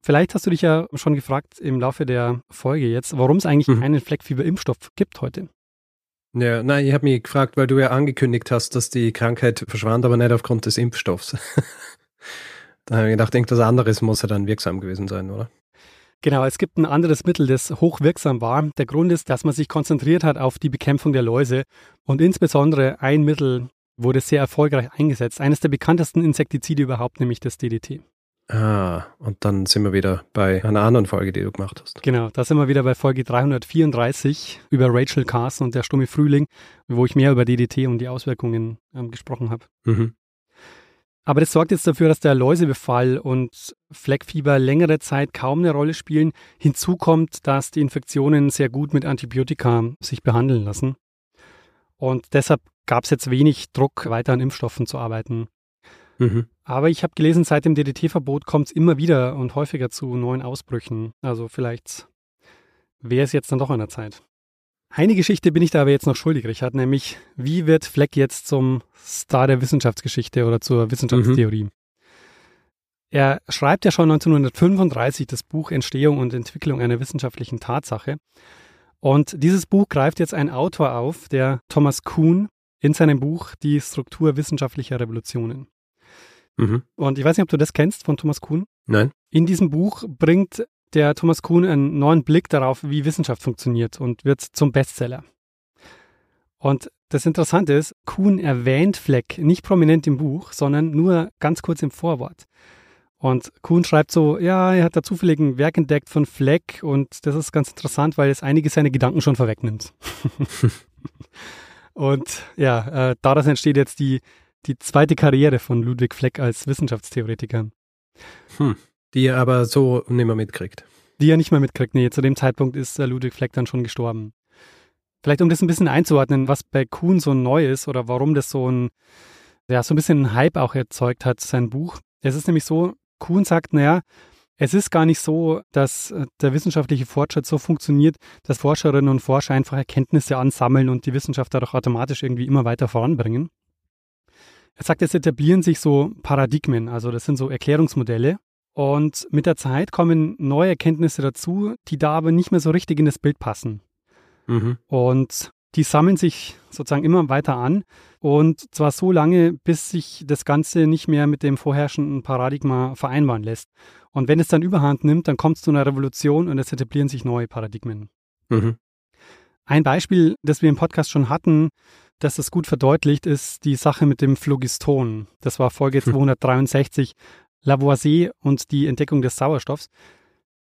Vielleicht hast du dich ja schon gefragt im Laufe der Folge jetzt, warum es eigentlich mhm. keinen Fleckfieberimpfstoff gibt heute. Ja, nein, ich habe mich gefragt, weil du ja angekündigt hast, dass die Krankheit verschwand, aber nicht aufgrund des Impfstoffs. [LAUGHS] Da habe ich gedacht, irgendwas anderes muss ja dann wirksam gewesen sein, oder? Genau, es gibt ein anderes Mittel, das hochwirksam war. Der Grund ist, dass man sich konzentriert hat auf die Bekämpfung der Läuse und insbesondere ein Mittel wurde sehr erfolgreich eingesetzt. Eines der bekanntesten Insektizide überhaupt, nämlich das DDT. Ah, und dann sind wir wieder bei einer anderen Folge, die du gemacht hast. Genau, da sind wir wieder bei Folge 334 über Rachel Carson und der stumme Frühling, wo ich mehr über DDT und die Auswirkungen ähm, gesprochen habe. Mhm. Aber das sorgt jetzt dafür, dass der Läusebefall und Fleckfieber längere Zeit kaum eine Rolle spielen. Hinzu kommt, dass die Infektionen sehr gut mit Antibiotika sich behandeln lassen. Und deshalb gab es jetzt wenig Druck, weiter an Impfstoffen zu arbeiten. Mhm. Aber ich habe gelesen, seit dem DDT-Verbot kommt es immer wieder und häufiger zu neuen Ausbrüchen. Also vielleicht wäre es jetzt dann doch an der Zeit. Eine Geschichte bin ich da aber jetzt noch schuldig, Richard, nämlich wie wird Fleck jetzt zum Star der Wissenschaftsgeschichte oder zur Wissenschaftstheorie? Mhm. Er schreibt ja schon 1935 das Buch Entstehung und Entwicklung einer wissenschaftlichen Tatsache. Und dieses Buch greift jetzt ein Autor auf, der Thomas Kuhn, in seinem Buch Die Struktur wissenschaftlicher Revolutionen. Mhm. Und ich weiß nicht, ob du das kennst von Thomas Kuhn. Nein. In diesem Buch bringt der Thomas Kuhn einen neuen Blick darauf, wie Wissenschaft funktioniert und wird zum Bestseller. Und das Interessante ist, Kuhn erwähnt Fleck nicht prominent im Buch, sondern nur ganz kurz im Vorwort. Und Kuhn schreibt so, ja, er hat da zufällig ein Werk entdeckt von Fleck und das ist ganz interessant, weil es einige seiner Gedanken schon vorwegnimmt. [LAUGHS] und ja, äh, daraus entsteht jetzt die, die zweite Karriere von Ludwig Fleck als Wissenschaftstheoretiker. Hm die er aber so nicht mehr mitkriegt. Die er nicht mehr mitkriegt, nee, zu dem Zeitpunkt ist äh, Ludwig Fleck dann schon gestorben. Vielleicht um das ein bisschen einzuordnen, was bei Kuhn so neu ist oder warum das so ein, ja, so ein bisschen einen Hype auch erzeugt hat, sein Buch. Es ist nämlich so, Kuhn sagt, naja, es ist gar nicht so, dass äh, der wissenschaftliche Fortschritt so funktioniert, dass Forscherinnen und Forscher einfach Erkenntnisse ansammeln und die Wissenschaft dadurch automatisch irgendwie immer weiter voranbringen. Er sagt, es etablieren sich so Paradigmen, also das sind so Erklärungsmodelle. Und mit der Zeit kommen neue Erkenntnisse dazu, die da aber nicht mehr so richtig in das Bild passen. Mhm. Und die sammeln sich sozusagen immer weiter an und zwar so lange, bis sich das Ganze nicht mehr mit dem vorherrschenden Paradigma vereinbaren lässt. Und wenn es dann überhand nimmt, dann kommt es zu einer Revolution und es etablieren sich neue Paradigmen. Mhm. Ein Beispiel, das wir im Podcast schon hatten, das das gut verdeutlicht, ist die Sache mit dem Phlogiston. Das war Folge 263, hm. Lavoisier und die Entdeckung des Sauerstoffs.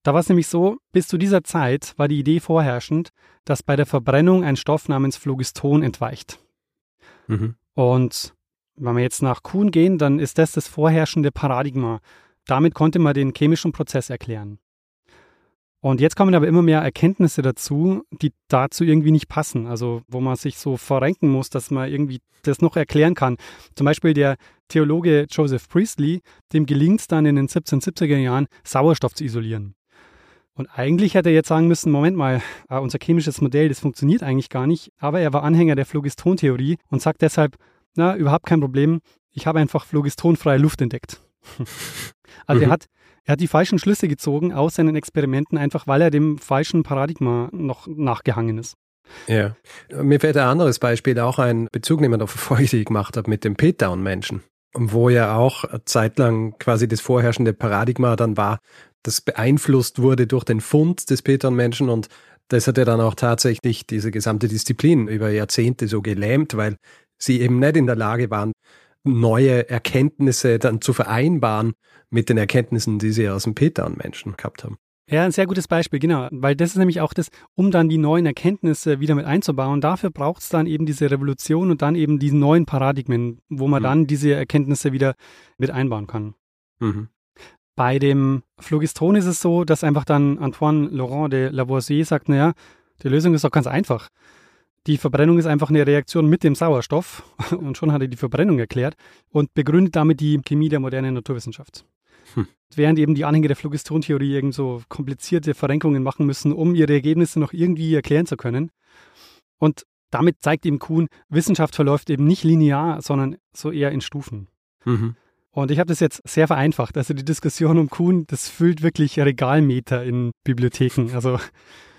Da war es nämlich so, bis zu dieser Zeit war die Idee vorherrschend, dass bei der Verbrennung ein Stoff namens Phlogiston entweicht. Mhm. Und wenn wir jetzt nach Kuhn gehen, dann ist das das vorherrschende Paradigma. Damit konnte man den chemischen Prozess erklären. Und jetzt kommen aber immer mehr Erkenntnisse dazu, die dazu irgendwie nicht passen. Also wo man sich so verrenken muss, dass man irgendwie das noch erklären kann. Zum Beispiel der Theologe Joseph Priestley, dem gelingt es dann in den 1770er Jahren, Sauerstoff zu isolieren. Und eigentlich hätte er jetzt sagen müssen, Moment mal, äh, unser chemisches Modell, das funktioniert eigentlich gar nicht. Aber er war Anhänger der Phlogistontheorie und sagt deshalb, na, überhaupt kein Problem, ich habe einfach phlogistonfreie Luft entdeckt. [LAUGHS] also mhm. er hat er hat die falschen Schlüsse gezogen aus seinen Experimenten, einfach weil er dem falschen Paradigma noch nachgehangen ist. Ja, mir fällt ein anderes Beispiel auch ein Bezug nehmen auf Folge, die ich gemacht habe mit dem P-Down-Menschen, wo ja auch zeitlang quasi das vorherrschende Paradigma dann war, das beeinflusst wurde durch den Fund des P-Down-Menschen und das hat ja dann auch tatsächlich diese gesamte Disziplin über Jahrzehnte so gelähmt, weil sie eben nicht in der Lage waren, neue Erkenntnisse dann zu vereinbaren mit den Erkenntnissen, die sie aus dem Peter und Menschen gehabt haben. Ja, ein sehr gutes Beispiel, genau. Weil das ist nämlich auch das, um dann die neuen Erkenntnisse wieder mit einzubauen. Dafür braucht es dann eben diese Revolution und dann eben diese neuen Paradigmen, wo man mhm. dann diese Erkenntnisse wieder mit einbauen kann. Mhm. Bei dem Phlogiston ist es so, dass einfach dann Antoine Laurent de Lavoisier sagt, naja, die Lösung ist doch ganz einfach. Die Verbrennung ist einfach eine Reaktion mit dem Sauerstoff [LAUGHS] und schon hat er die Verbrennung erklärt und begründet damit die Chemie der modernen Naturwissenschaft. Hm. Während eben die Anhänger der Phlogistontheorie irgend so komplizierte Verrenkungen machen müssen, um ihre Ergebnisse noch irgendwie erklären zu können. Und damit zeigt eben Kuhn, Wissenschaft verläuft eben nicht linear, sondern so eher in Stufen. Mhm. Und ich habe das jetzt sehr vereinfacht. Also die Diskussion um Kuhn, das füllt wirklich Regalmeter in Bibliotheken. Also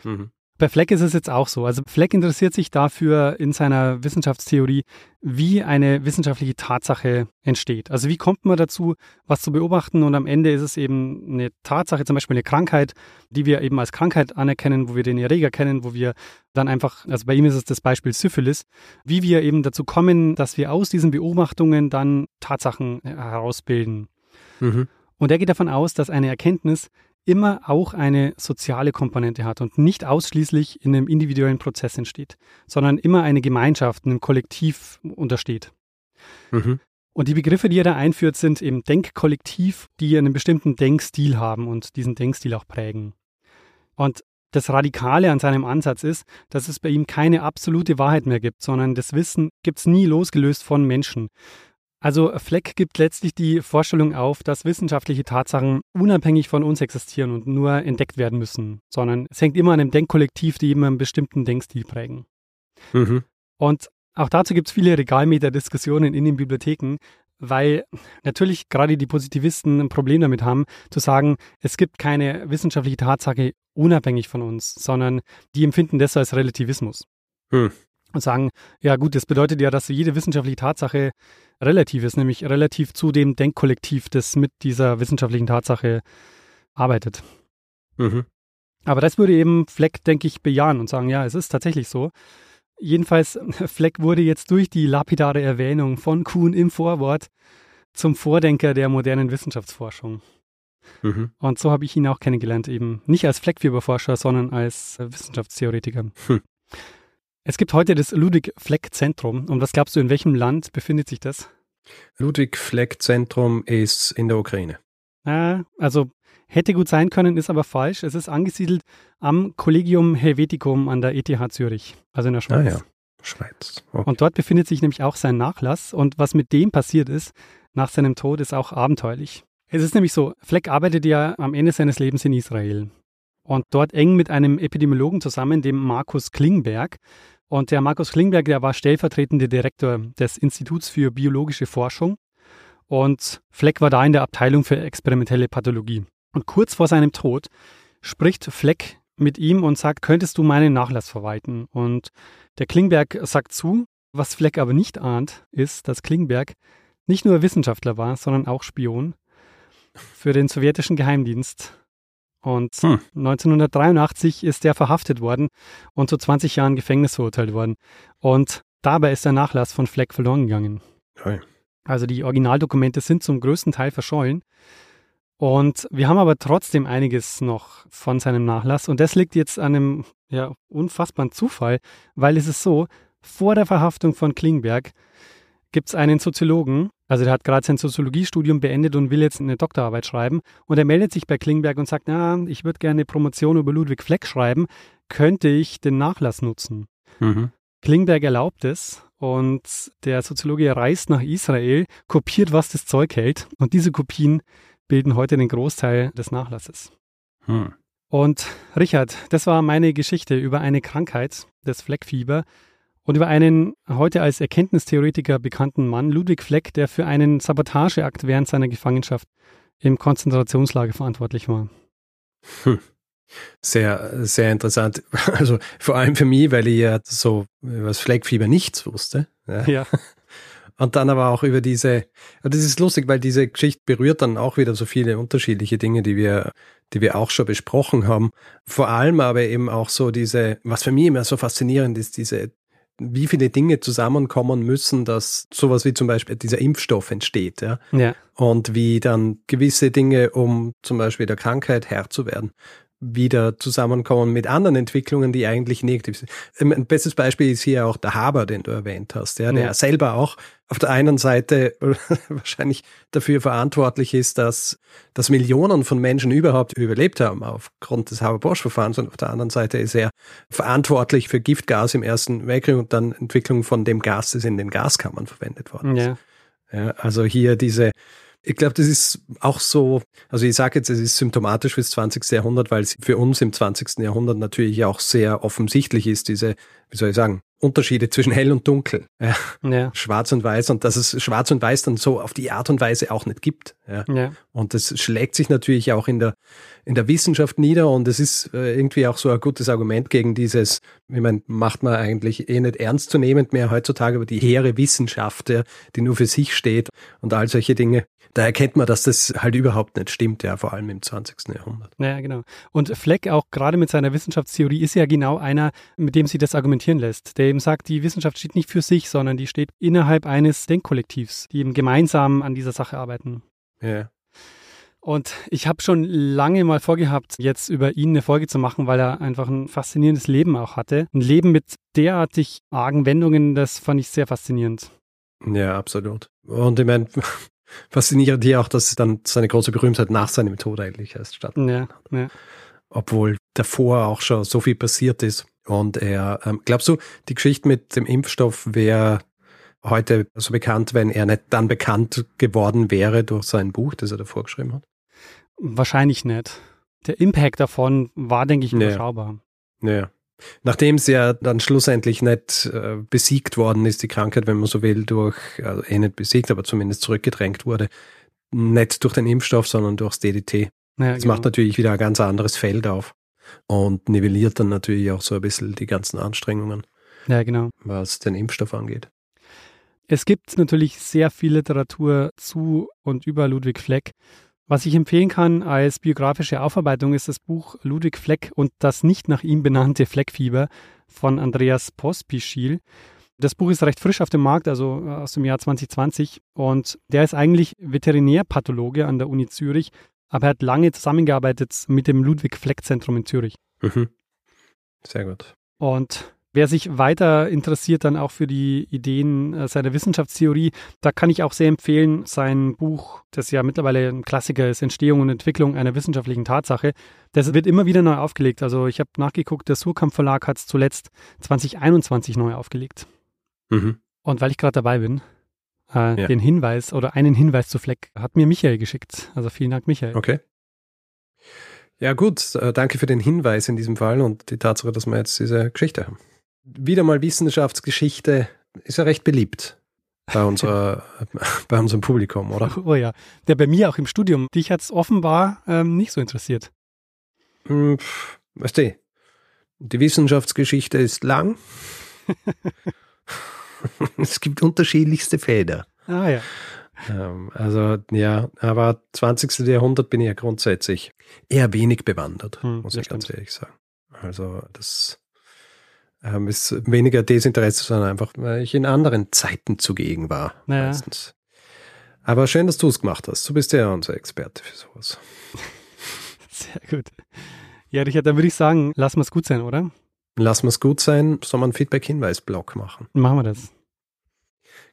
mhm. Bei Fleck ist es jetzt auch so. Also Fleck interessiert sich dafür in seiner Wissenschaftstheorie, wie eine wissenschaftliche Tatsache entsteht. Also wie kommt man dazu, was zu beobachten und am Ende ist es eben eine Tatsache, zum Beispiel eine Krankheit, die wir eben als Krankheit anerkennen, wo wir den Erreger kennen, wo wir dann einfach, also bei ihm ist es das Beispiel Syphilis, wie wir eben dazu kommen, dass wir aus diesen Beobachtungen dann Tatsachen herausbilden. Mhm. Und er geht davon aus, dass eine Erkenntnis immer auch eine soziale Komponente hat und nicht ausschließlich in einem individuellen Prozess entsteht, sondern immer eine Gemeinschaft, einem Kollektiv untersteht. Mhm. Und die Begriffe, die er da einführt, sind eben Denkkollektiv, die einen bestimmten Denkstil haben und diesen Denkstil auch prägen. Und das Radikale an seinem Ansatz ist, dass es bei ihm keine absolute Wahrheit mehr gibt, sondern das Wissen gibt es nie losgelöst von Menschen. Also Fleck gibt letztlich die Vorstellung auf, dass wissenschaftliche Tatsachen unabhängig von uns existieren und nur entdeckt werden müssen, sondern es hängt immer an einem Denkkollektiv, die immer einen bestimmten Denkstil prägen. Mhm. Und auch dazu gibt es viele Regalmeter-Diskussionen in den Bibliotheken, weil natürlich gerade die Positivisten ein Problem damit haben, zu sagen, es gibt keine wissenschaftliche Tatsache unabhängig von uns, sondern die empfinden das als Relativismus. Hm und sagen, ja gut, das bedeutet ja, dass jede wissenschaftliche Tatsache relativ ist, nämlich relativ zu dem Denkkollektiv, das mit dieser wissenschaftlichen Tatsache arbeitet. Mhm. Aber das würde eben Fleck, denke ich, bejahen und sagen, ja, es ist tatsächlich so. Jedenfalls, [LAUGHS] Fleck wurde jetzt durch die lapidare Erwähnung von Kuhn im Vorwort zum Vordenker der modernen Wissenschaftsforschung. Mhm. Und so habe ich ihn auch kennengelernt, eben nicht als Fleckfieberforscher, sondern als Wissenschaftstheoretiker. Hm. Es gibt heute das Ludwig-Fleck-Zentrum. Und was glaubst du, in welchem Land befindet sich das? Ludwig-Fleck-Zentrum ist in der Ukraine. Ah, also hätte gut sein können, ist aber falsch. Es ist angesiedelt am Collegium Helveticum an der ETH Zürich, also in der Schweiz. Ah ja, Schweiz. Okay. Und dort befindet sich nämlich auch sein Nachlass. Und was mit dem passiert ist, nach seinem Tod, ist auch abenteuerlich. Es ist nämlich so, Fleck arbeitet ja am Ende seines Lebens in Israel und dort eng mit einem Epidemiologen zusammen, dem Markus Klingberg. Und der Markus Klingberg, der war stellvertretender Direktor des Instituts für biologische Forschung. Und Fleck war da in der Abteilung für experimentelle Pathologie. Und kurz vor seinem Tod spricht Fleck mit ihm und sagt, könntest du meinen Nachlass verwalten? Und der Klingberg sagt zu. Was Fleck aber nicht ahnt, ist, dass Klingberg nicht nur Wissenschaftler war, sondern auch Spion für den sowjetischen Geheimdienst. Und hm. 1983 ist er verhaftet worden und zu 20 Jahren Gefängnis verurteilt worden. Und dabei ist der Nachlass von Fleck verloren gegangen. Okay. Also die Originaldokumente sind zum größten Teil verschollen. Und wir haben aber trotzdem einiges noch von seinem Nachlass. Und das liegt jetzt an einem ja, unfassbaren Zufall, weil es ist so, vor der Verhaftung von Klingberg gibt es einen Soziologen, also der hat gerade sein Soziologiestudium beendet und will jetzt eine Doktorarbeit schreiben. Und er meldet sich bei Klingberg und sagt, na, ich würde gerne eine Promotion über Ludwig Fleck schreiben. Könnte ich den Nachlass nutzen? Mhm. Klingberg erlaubt es und der Soziologe reist nach Israel, kopiert, was das Zeug hält. Und diese Kopien bilden heute den Großteil des Nachlasses. Hm. Und Richard, das war meine Geschichte über eine Krankheit, das Fleckfieber, und über einen heute als Erkenntnistheoretiker bekannten Mann, Ludwig Fleck, der für einen Sabotageakt während seiner Gefangenschaft im Konzentrationslager verantwortlich war. Hm. Sehr, sehr interessant. [LAUGHS] Also vor allem für mich, weil ich ja so über das Fleckfieber nichts wusste. Ja. ja. [LAUGHS] Und dann aber auch über diese, das ist lustig, weil diese Geschichte berührt dann auch wieder so viele unterschiedliche Dinge, die wir, die wir auch schon besprochen haben. Vor allem aber eben auch so diese, was für mich immer so faszinierend ist, diese wie viele Dinge zusammenkommen müssen, dass sowas wie zum Beispiel dieser Impfstoff entsteht, ja. ja. Und wie dann gewisse Dinge, um zum Beispiel der Krankheit Herr zu werden, wieder zusammenkommen mit anderen Entwicklungen, die eigentlich negativ sind. Ein bestes Beispiel ist hier auch der Haber, den du erwähnt hast, ja, der ja. selber auch auf der einen Seite [LAUGHS] wahrscheinlich dafür verantwortlich ist, dass, dass Millionen von Menschen überhaupt überlebt haben aufgrund des Haber-Bosch-Verfahrens und auf der anderen Seite ist er verantwortlich für Giftgas im Ersten Weltkrieg und dann Entwicklung von dem Gas, das in den Gaskammern verwendet worden ist. Ja. Ja, also hier diese ich glaube, das ist auch so, also ich sage jetzt, es ist symptomatisch fürs 20. Jahrhundert, weil es für uns im 20. Jahrhundert natürlich auch sehr offensichtlich ist, diese, wie soll ich sagen, Unterschiede zwischen hell und dunkel, ja. ja. schwarz und weiß und dass es schwarz und weiß dann so auf die Art und Weise auch nicht gibt. Ja. ja. Und das schlägt sich natürlich auch in der, in der Wissenschaft nieder und es ist äh, irgendwie auch so ein gutes Argument gegen dieses, ich meine, macht man eigentlich eh nicht ernstzunehmend mehr heutzutage, aber die hehre Wissenschaft, ja, die nur für sich steht und all solche Dinge. Da erkennt man, dass das halt überhaupt nicht stimmt, ja, vor allem im 20. Jahrhundert. Ja, genau. Und Fleck auch gerade mit seiner Wissenschaftstheorie ist ja genau einer, mit dem sie das argumentieren lässt, der eben sagt, die Wissenschaft steht nicht für sich, sondern die steht innerhalb eines Denkkollektivs, die eben gemeinsam an dieser Sache arbeiten. Ja. Und ich habe schon lange mal vorgehabt, jetzt über ihn eine Folge zu machen, weil er einfach ein faszinierendes Leben auch hatte. Ein Leben mit derartig argen Wendungen, das fand ich sehr faszinierend. Ja, absolut. Und ich meine, [LAUGHS] faszinierend hier auch, dass dann seine große Berühmtheit nach seinem Tod eigentlich erst stattfindet. Ja, ja. Obwohl davor auch schon so viel passiert ist. Und er, ähm, glaubst du, die Geschichte mit dem Impfstoff wäre heute so bekannt, wenn er nicht dann bekannt geworden wäre durch sein Buch, das er davor geschrieben hat? Wahrscheinlich nicht. Der Impact davon war, denke ich, überschaubar. Ja. ja. Nachdem es ja dann schlussendlich nicht äh, besiegt worden ist, die Krankheit, wenn man so will, durch, also eh nicht besiegt, aber zumindest zurückgedrängt wurde, nicht durch den Impfstoff, sondern durchs DDT. Ja, das genau. macht natürlich wieder ein ganz anderes Feld auf und nivelliert dann natürlich auch so ein bisschen die ganzen Anstrengungen. Ja, genau. Was den Impfstoff angeht. Es gibt natürlich sehr viel Literatur zu und über Ludwig Fleck. Was ich empfehlen kann als biografische Aufarbeitung ist das Buch Ludwig Fleck und das nicht nach ihm benannte Fleckfieber von Andreas Pospischil. Das Buch ist recht frisch auf dem Markt, also äh, aus dem Jahr 2020. Und der ist eigentlich Veterinärpathologe an der Uni Zürich aber er hat lange zusammengearbeitet mit dem Ludwig Fleck Zentrum in Zürich. Mhm. Sehr gut. Und wer sich weiter interessiert dann auch für die Ideen äh, seiner Wissenschaftstheorie, da kann ich auch sehr empfehlen sein Buch, das ja mittlerweile ein Klassiker ist, Entstehung und Entwicklung einer wissenschaftlichen Tatsache. Das wird immer wieder neu aufgelegt. Also ich habe nachgeguckt, der Surkamp Verlag hat es zuletzt 2021 neu aufgelegt. Mhm. Und weil ich gerade dabei bin, äh, ja. Den Hinweis oder einen Hinweis zu Fleck hat mir Michael geschickt. Also vielen Dank, Michael. Okay. Ja, gut. Äh, danke für den Hinweis in diesem Fall und die Tatsache, dass wir jetzt diese Geschichte haben. wieder mal Wissenschaftsgeschichte ist ja recht beliebt bei, unserer, [LAUGHS] bei unserem Publikum, oder? Oh ja, der bei mir auch im Studium. Dich hat es offenbar ähm, nicht so interessiert. Hm, weißt du, die Wissenschaftsgeschichte ist lang. [LAUGHS] [LAUGHS] es gibt unterschiedlichste Fäder. Ah ja. Ähm, also ja, aber 20. Jahrhundert bin ich ja grundsätzlich eher wenig bewandert, hm, muss ich ganz ehrlich sagen. Also das ähm, ist weniger Desinteresse, sondern einfach, weil ich in anderen Zeiten zugegen war. Naja. Meistens. Aber schön, dass du es gemacht hast. Du bist ja unser Experte für sowas. [LAUGHS] Sehr gut. Ja, Richard, dann würde ich sagen, lassen wir es gut sein, oder? Lassen wir es gut sein. Soll man einen Feedback-Hinweis-Blog machen? Machen wir das.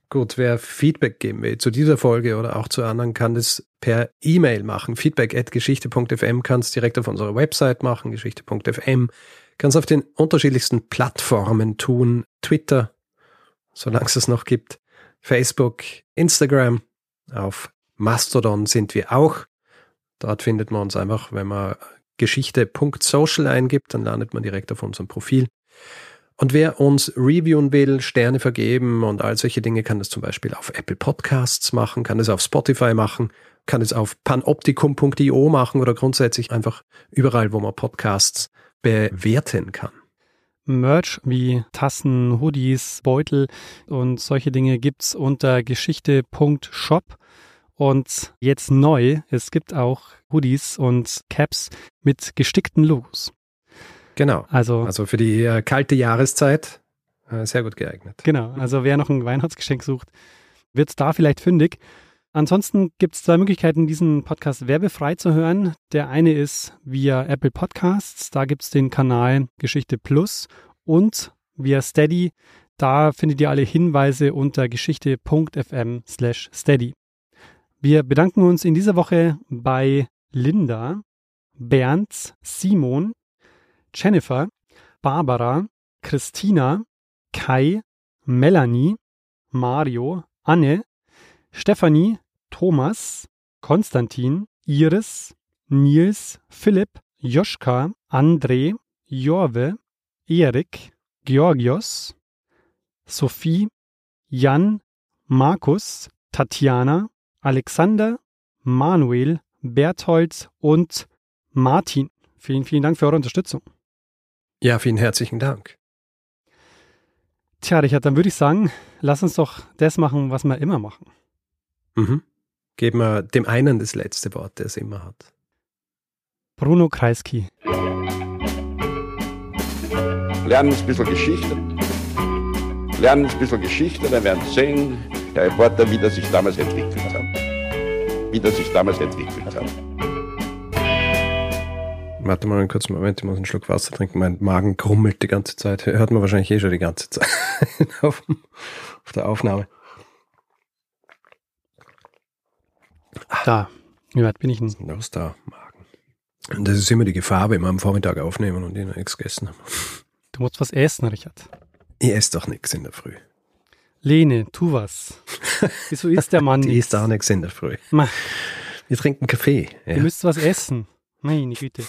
Gut, wer Feedback geben will zu dieser Folge oder auch zu anderen, kann das per E-Mail machen. Feedback at geschichte.fm kann es direkt auf unserer Website machen, geschichte.fm. Kann es auf den unterschiedlichsten Plattformen tun. Twitter, solange es es noch gibt. Facebook, Instagram. Auf Mastodon sind wir auch. Dort findet man uns einfach, wenn man geschichte.social eingibt, dann landet man direkt auf unserem Profil. Und wer uns reviewen will, Sterne vergeben und all solche Dinge, kann das zum Beispiel auf Apple Podcasts machen, kann es auf Spotify machen, kann es auf panoptikum.io machen oder grundsätzlich einfach überall, wo man Podcasts bewerten kann. Merch wie Tassen, Hoodies, Beutel und solche Dinge gibt's unter geschichte.shop. Und jetzt neu, es gibt auch Hoodies und Caps mit gestickten Logos. Genau. Also, also für die äh, kalte Jahreszeit äh, sehr gut geeignet. Genau. Also wer noch ein Weihnachtsgeschenk sucht, wird da vielleicht fündig. Ansonsten gibt es zwei Möglichkeiten, diesen Podcast werbefrei zu hören. Der eine ist via Apple Podcasts. Da gibt es den Kanal Geschichte Plus und via Steady. Da findet ihr alle Hinweise unter geschichte.fm slash steady. Wir bedanken uns in dieser Woche bei Linda, Bernd, Simon, Jennifer, Barbara, Christina, Kai, Melanie, Mario, Anne, Stefanie, Thomas, Konstantin, Iris, Nils, Philipp, Joschka, André, Jorve, Erik, Georgios, Sophie, Jan, Markus, Tatjana, Alexander, Manuel, Berthold und Martin. Vielen, vielen Dank für eure Unterstützung. Ja, vielen herzlichen Dank. Tja, Richard, dann würde ich sagen, lass uns doch das machen, was wir immer machen. Mhm. Geben wir dem einen das letzte Wort, der es immer hat. Bruno Kreisky. Lernen ein bisschen Geschichte. Lernen ein bisschen Geschichte, dann werden Sie sehen, der Reporter, wie das sich damals entwickelt hat. Wie das sich damals entwickelt hat. Warte mal einen kurzen Moment, ich muss einen Schluck Wasser trinken. Mein Magen krummelt die ganze Zeit. Hört man wahrscheinlich eh schon die ganze Zeit [LAUGHS] auf, auf der Aufnahme. Da, wie weit bin ich denn? Aus da, Magen. Und das ist immer die Gefahr, wenn wir am Vormittag aufnehmen und ich noch nichts gegessen habe. Du musst was essen, Richard. Ich esse doch nichts in der Früh. Lene, tu was. [LAUGHS] Wieso isst der Mann nichts? Isst auch nichts in der Früh. Wir trinken Kaffee. Ja. Du müsst was essen. Meine Güte.